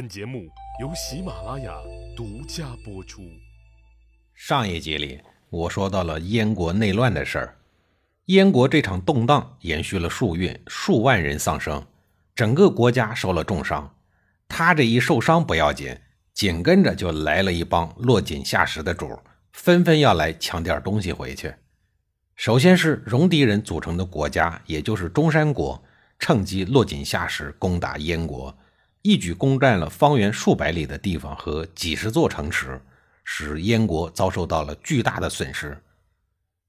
本节目由喜马拉雅独家播出。上一集里，我说到了燕国内乱的事儿。燕国这场动荡延续了数月，数万人丧生，整个国家受了重伤。他这一受伤不要紧，紧跟着就来了一帮落井下石的主，纷纷要来抢点东西回去。首先是戎狄人组成的国家，也就是中山国，趁机落井下石，攻打燕国。一举攻占了方圆数百里的地方和几十座城池，使燕国遭受到了巨大的损失。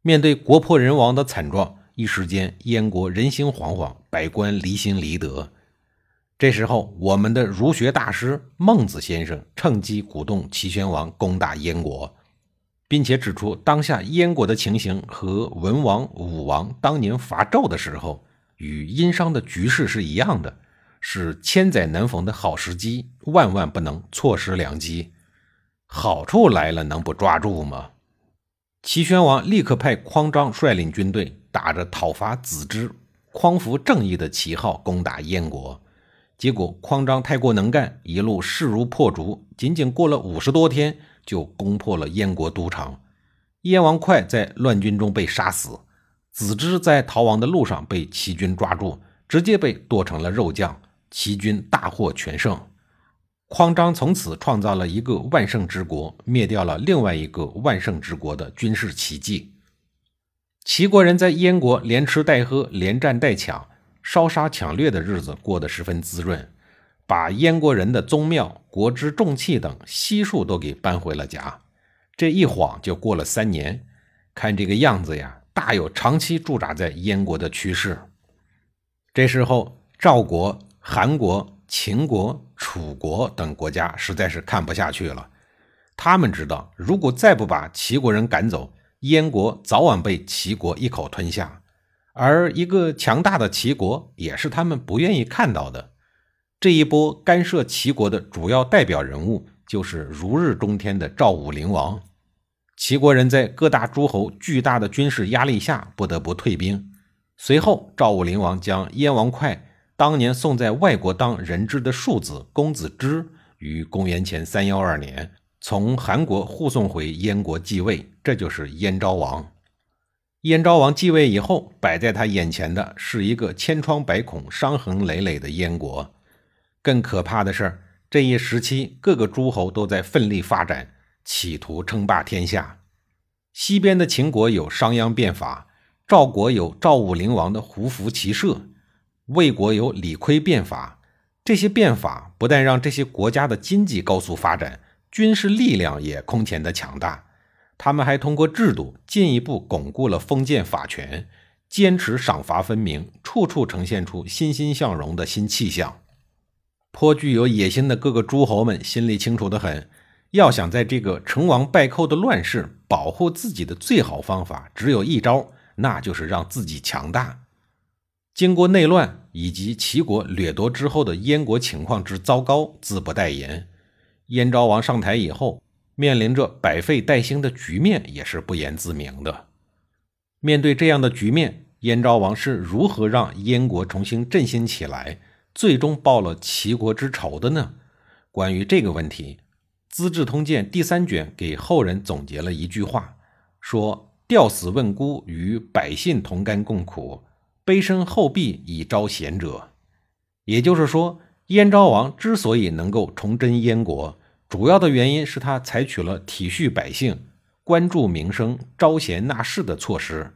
面对国破人亡的惨状，一时间燕国人心惶惶，百官离心离德。这时候，我们的儒学大师孟子先生趁机鼓动齐宣王攻打燕国，并且指出当下燕国的情形和文王、武王当年伐纣的时候与殷商的局势是一样的。是千载难逢的好时机，万万不能错失良机。好处来了，能不抓住吗？齐宣王立刻派匡章率领军队，打着讨伐子之、匡扶正义的旗号攻打燕国。结果匡章太过能干，一路势如破竹，仅仅过了五十多天，就攻破了燕国都城。燕王哙在乱军中被杀死，子之在逃亡的路上被齐军抓住，直接被剁成了肉酱。齐军大获全胜，匡章从此创造了一个万圣之国，灭掉了另外一个万圣之国的军事奇迹。齐国人在燕国连吃带喝，连战带抢，烧杀抢掠的日子过得十分滋润，把燕国人的宗庙、国之重器等悉数都给搬回了家。这一晃就过了三年，看这个样子呀，大有长期驻扎在燕国的趋势。这时候，赵国。韩国、秦国、楚国等国家实在是看不下去了。他们知道，如果再不把齐国人赶走，燕国早晚被齐国一口吞下。而一个强大的齐国，也是他们不愿意看到的。这一波干涉齐国的主要代表人物，就是如日中天的赵武灵王。齐国人在各大诸侯巨大的军事压力下，不得不退兵。随后，赵武灵王将燕王哙。当年送在外国当人质的庶子公子之，于公元前三幺二年从韩国护送回燕国继位，这就是燕昭王。燕昭王继位以后，摆在他眼前的是一个千疮百孔、伤痕累累的燕国。更可怕的是，这一时期各个诸侯都在奋力发展，企图称霸天下。西边的秦国有商鞅变法，赵国有赵武灵王的胡服骑射。魏国有李悝变法，这些变法不但让这些国家的经济高速发展，军事力量也空前的强大。他们还通过制度进一步巩固了封建法权，坚持赏罚分明，处处呈现出欣欣向荣的新气象。颇具有野心的各个诸侯们心里清楚的很，要想在这个成王败寇的乱世保护自己的最好方法只有一招，那就是让自己强大。经过内乱以及齐国掠夺之后的燕国情况之糟糕，自不待言。燕昭王上台以后，面临着百废待兴的局面，也是不言自明的。面对这样的局面，燕昭王是如何让燕国重新振兴起来，最终报了齐国之仇的呢？关于这个问题，《资治通鉴》第三卷给后人总结了一句话，说：“吊死问孤，与百姓同甘共苦。”卑身厚壁以招贤者，也就是说，燕昭王之所以能够重振燕国，主要的原因是他采取了体恤百姓、关注民生、招贤纳士的措施。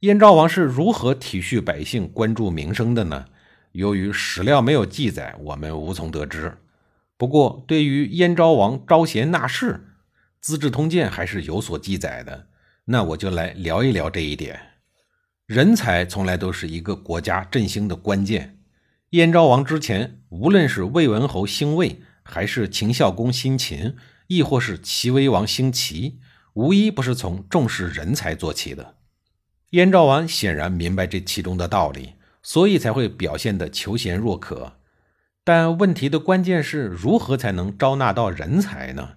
燕昭王是如何体恤百姓、关注民生的呢？由于史料没有记载，我们无从得知。不过，对于燕昭王招贤纳士，《资治通鉴》还是有所记载的。那我就来聊一聊这一点。人才从来都是一个国家振兴的关键。燕昭王之前，无论是魏文侯兴魏，还是秦孝公兴秦，亦或是齐威王兴齐，无一不是从重视人才做起的。燕昭王显然明白这其中的道理，所以才会表现得求贤若渴。但问题的关键是如何才能招纳到人才呢？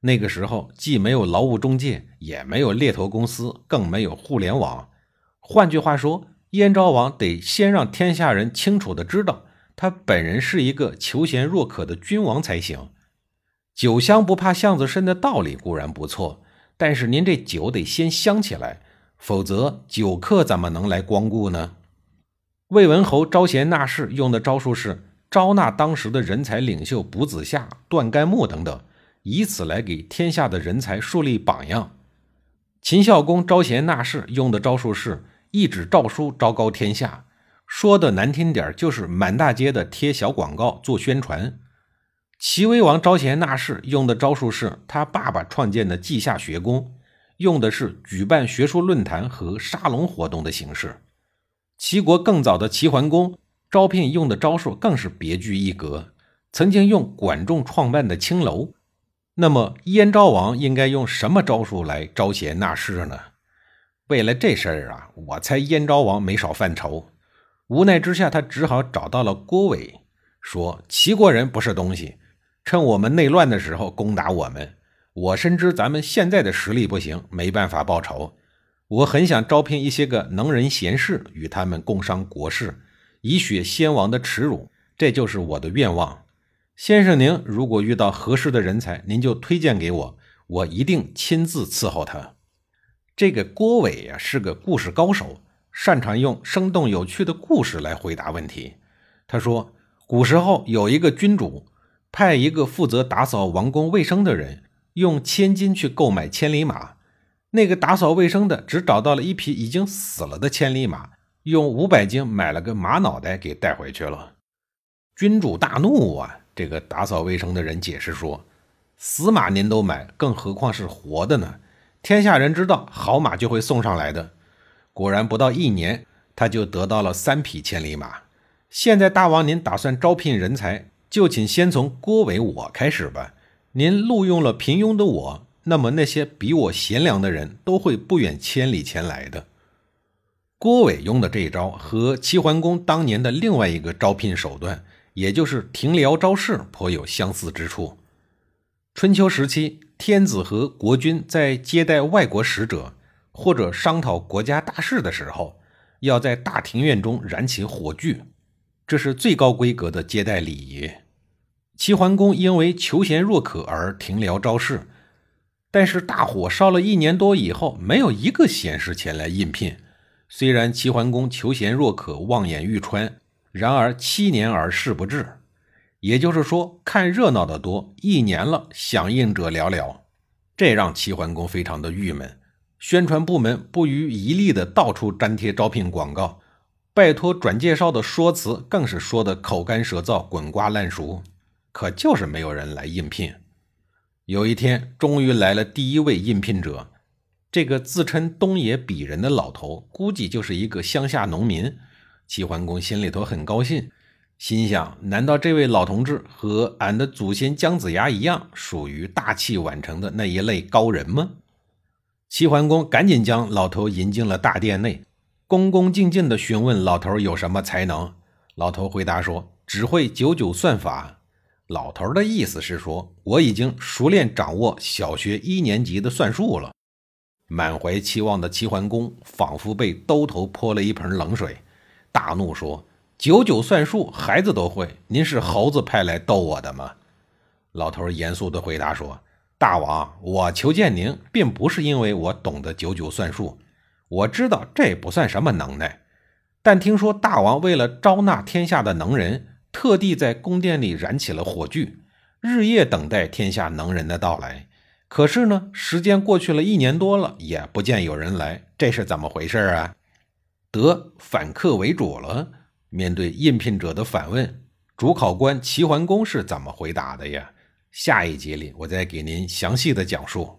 那个时候既没有劳务中介，也没有猎头公司，更没有互联网。换句话说，燕昭王得先让天下人清楚的知道，他本人是一个求贤若渴的君王才行。酒香不怕巷子深的道理固然不错，但是您这酒得先香起来，否则酒客怎么能来光顾呢？魏文侯招贤纳士用的招数是招纳当时的人才领袖卜子夏、段干木等等，以此来给天下的人才树立榜样。秦孝公招贤纳士用的招数是一纸诏书昭告天下，说的难听点就是满大街的贴小广告做宣传。齐威王招贤纳士用的招数是他爸爸创建的稷下学宫，用的是举办学术论坛和沙龙活动的形式。齐国更早的齐桓公招聘用的招数更是别具一格，曾经用管仲创办的青楼。那么燕昭王应该用什么招数来招贤纳士呢？为了这事儿啊，我猜燕昭王没少犯愁。无奈之下，他只好找到了郭伟，说齐国人不是东西。趁我们内乱的时候攻打我们，我深知咱们现在的实力不行，没办法报仇。我很想招聘一些个能人贤士，与他们共商国事，以雪先王的耻辱。这就是我的愿望。先生您如果遇到合适的人才，您就推荐给我，我一定亲自伺候他。这个郭伟呀是个故事高手，擅长用生动有趣的故事来回答问题。他说，古时候有一个君主。派一个负责打扫王宫卫生的人，用千金去购买千里马。那个打扫卫生的只找到了一匹已经死了的千里马，用五百金买了个马脑袋给带回去了。君主大怒啊！这个打扫卫生的人解释说：“死马您都买，更何况是活的呢？天下人知道好马就会送上来的。”果然，不到一年，他就得到了三匹千里马。现在大王您打算招聘人才？就请先从郭伟我开始吧。您录用了平庸的我，那么那些比我贤良的人都会不远千里前来的。郭伟用的这一招和齐桓公当年的另外一个招聘手段，也就是停辽招士，颇有相似之处。春秋时期，天子和国君在接待外国使者或者商讨国家大事的时候，要在大庭院中燃起火炬。这是最高规格的接待礼仪。齐桓公因为求贤若渴而停辽招士，但是大火烧了一年多以后，没有一个贤士前来应聘。虽然齐桓公求贤若渴、望眼欲穿，然而七年而事不至。也就是说，看热闹的多，一年了，响应者寥寥。这让齐桓公非常的郁闷。宣传部门不遗余力的到处粘贴招聘广告。拜托转介绍的说辞更是说的口干舌燥、滚瓜烂熟，可就是没有人来应聘。有一天，终于来了第一位应聘者，这个自称东野鄙人的老头，估计就是一个乡下农民。齐桓公心里头很高兴，心想：难道这位老同志和俺的祖先姜子牙一样，属于大器晚成的那一类高人吗？齐桓公赶紧将老头引进了大殿内。恭恭敬敬地询问老头有什么才能。老头回答说：“只会九九算法。”老头的意思是说：“我已经熟练掌握小学一年级的算术了。”满怀期望的齐桓公仿佛被兜头泼了一盆冷水，大怒说：“九九算术，孩子都会，您是猴子派来逗我的吗？”老头严肃地回答说：“大王，我求见您，并不是因为我懂得九九算术。”我知道这不算什么能耐，但听说大王为了招纳天下的能人，特地在宫殿里燃起了火炬，日夜等待天下能人的到来。可是呢，时间过去了一年多了，也不见有人来，这是怎么回事啊？得反客为主了。面对应聘者的反问，主考官齐桓公是怎么回答的呀？下一集里我再给您详细的讲述。